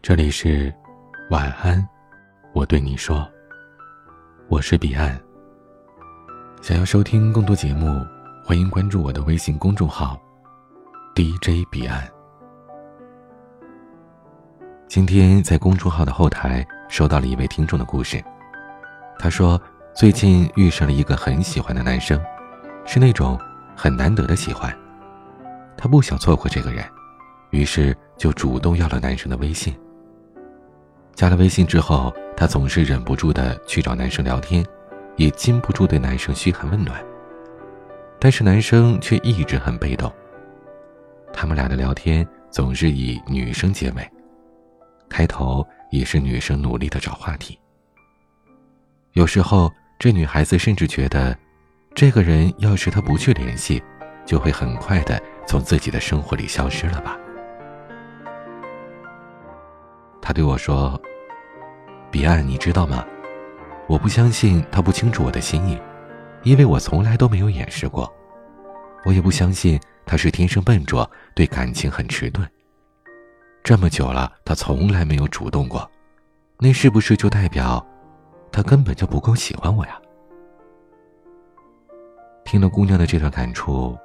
这里是晚安，我对你说，我是彼岸。想要收听更多节目，欢迎关注我的微信公众号 DJ 彼岸。今天在公众号的后台收到了一位听众的故事，他说最近遇上了一个很喜欢的男生，是那种很难得的喜欢，他不想错过这个人，于是就主动要了男生的微信。加了微信之后，她总是忍不住的去找男生聊天，也禁不住对男生嘘寒问暖。但是男生却一直很被动。他们俩的聊天总是以女生结尾，开头也是女生努力的找话题。有时候，这女孩子甚至觉得，这个人要是她不去联系，就会很快的从自己的生活里消失了吧。他对我说。彼岸，你知道吗？我不相信他不清楚我的心意，因为我从来都没有掩饰过。我也不相信他是天生笨拙，对感情很迟钝。这么久了，他从来没有主动过，那是不是就代表他根本就不够喜欢我呀？听了姑娘的这段感触，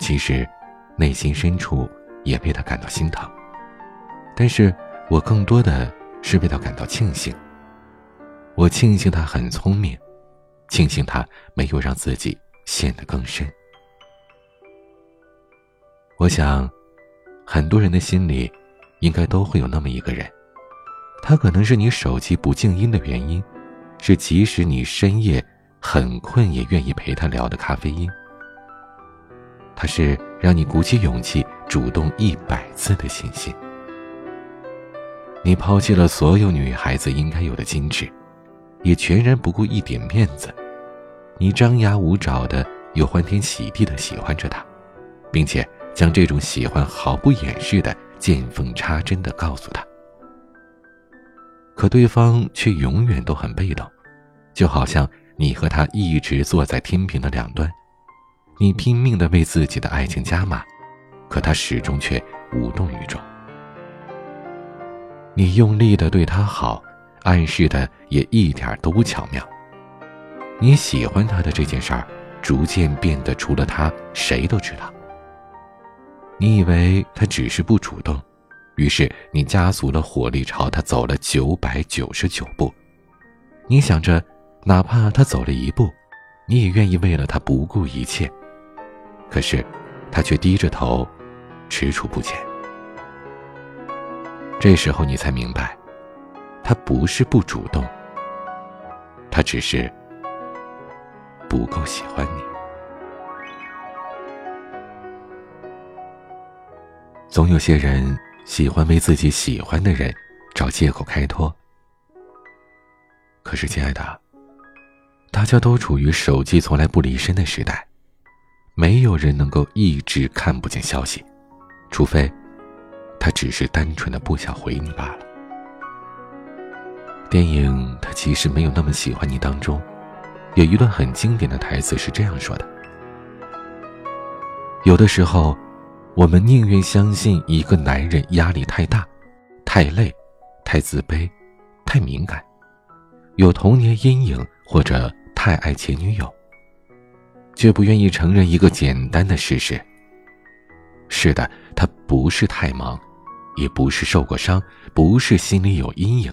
其实内心深处也为她感到心疼，但是我更多的是为她感到庆幸。我庆幸他很聪明，庆幸他没有让自己陷得更深。我想，很多人的心里，应该都会有那么一个人，他可能是你手机不静音的原因，是即使你深夜很困也愿意陪他聊的咖啡因。他是让你鼓起勇气主动一百次的信心。你抛弃了所有女孩子应该有的矜持。也全然不顾一点面子，你张牙舞爪的又欢天喜地的喜欢着他，并且将这种喜欢毫不掩饰的见缝插针的告诉他。可对方却永远都很被动，就好像你和他一直坐在天平的两端，你拼命的为自己的爱情加码，可他始终却无动于衷。你用力的对他好。暗示的也一点都不巧妙。你喜欢他的这件事儿，逐渐变得除了他谁都知道。你以为他只是不主动，于是你加足了火力朝他走了九百九十九步。你想着，哪怕他走了一步，你也愿意为了他不顾一切。可是，他却低着头，踟蹰不前。这时候你才明白。他不是不主动，他只是不够喜欢你。总有些人喜欢为自己喜欢的人找借口开脱，可是，亲爱的，大家都处于手机从来不离身的时代，没有人能够一直看不见消息，除非他只是单纯的不想回你罢了。电影他其实没有那么喜欢你当中，有一段很经典的台词是这样说的：“有的时候，我们宁愿相信一个男人压力太大、太累、太自卑、太敏感，有童年阴影或者太爱前女友，却不愿意承认一个简单的事实。是的，他不是太忙，也不是受过伤，不是心里有阴影。”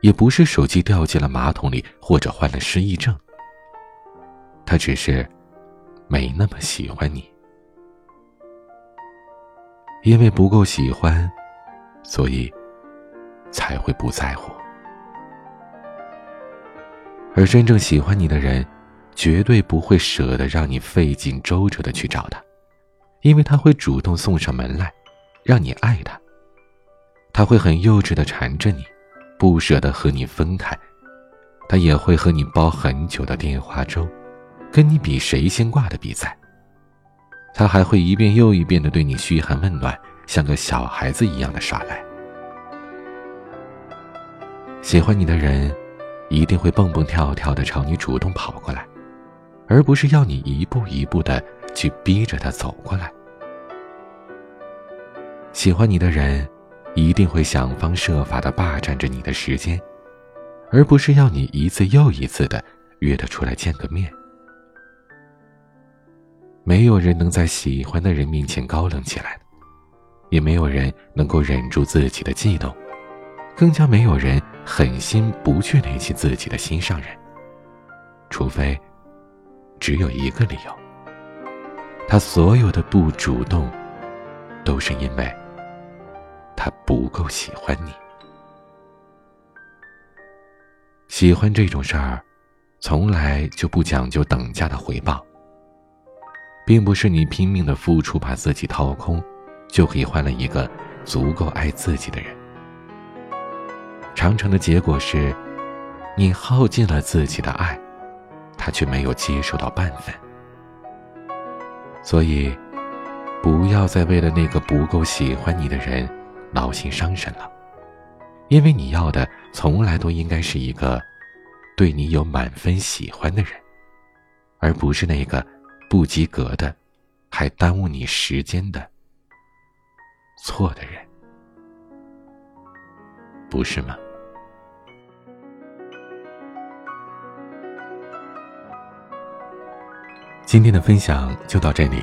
也不是手机掉进了马桶里，或者患了失忆症。他只是没那么喜欢你，因为不够喜欢，所以才会不在乎。而真正喜欢你的人，绝对不会舍得让你费尽周折的去找他，因为他会主动送上门来，让你爱他。他会很幼稚的缠着你。不舍得和你分开，他也会和你煲很久的电话粥，跟你比谁先挂的比赛。他还会一遍又一遍的对你嘘寒问暖，像个小孩子一样的耍赖。喜欢你的人，一定会蹦蹦跳跳的朝你主动跑过来，而不是要你一步一步的去逼着他走过来。喜欢你的人。一定会想方设法的霸占着你的时间，而不是要你一次又一次的约他出来见个面。没有人能在喜欢的人面前高冷起来，也没有人能够忍住自己的悸动，更加没有人狠心不去联系自己的心上人。除非，只有一个理由：他所有的不主动，都是因为。他不够喜欢你。喜欢这种事儿，从来就不讲究等价的回报，并不是你拼命的付出，把自己掏空，就可以换了一个足够爱自己的人。常常的结果是，你耗尽了自己的爱，他却没有接受到半分。所以，不要再为了那个不够喜欢你的人。劳心伤神了，因为你要的从来都应该是一个对你有满分喜欢的人，而不是那个不及格的、还耽误你时间的错的人，不是吗？今天的分享就到这里，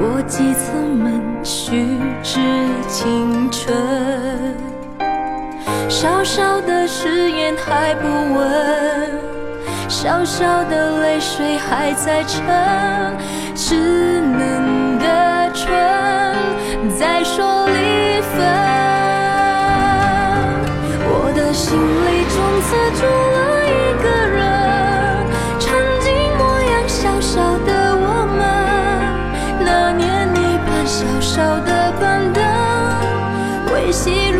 过几次门，虚掷青春。小小的誓言还不稳，小小的泪水还在撑，稚嫩的唇在说离分。细如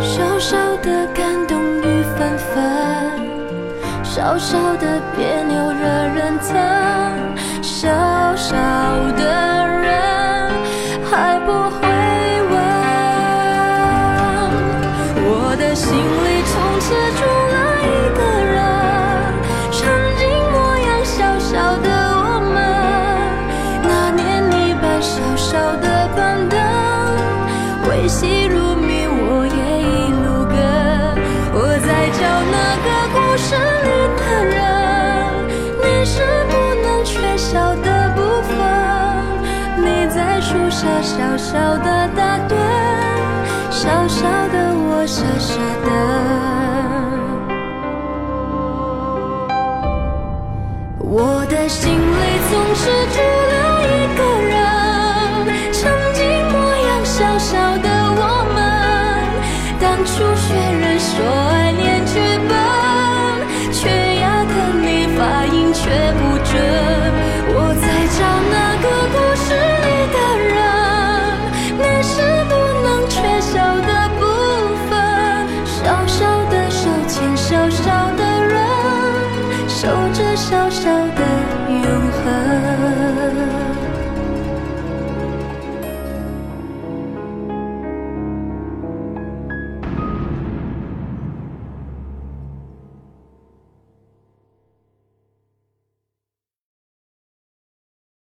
小小的感动雨纷纷，小小的别扭惹人疼，小小的人还不会问，我的心里傻小小的打断，小小的我傻傻的。我的心里总是住。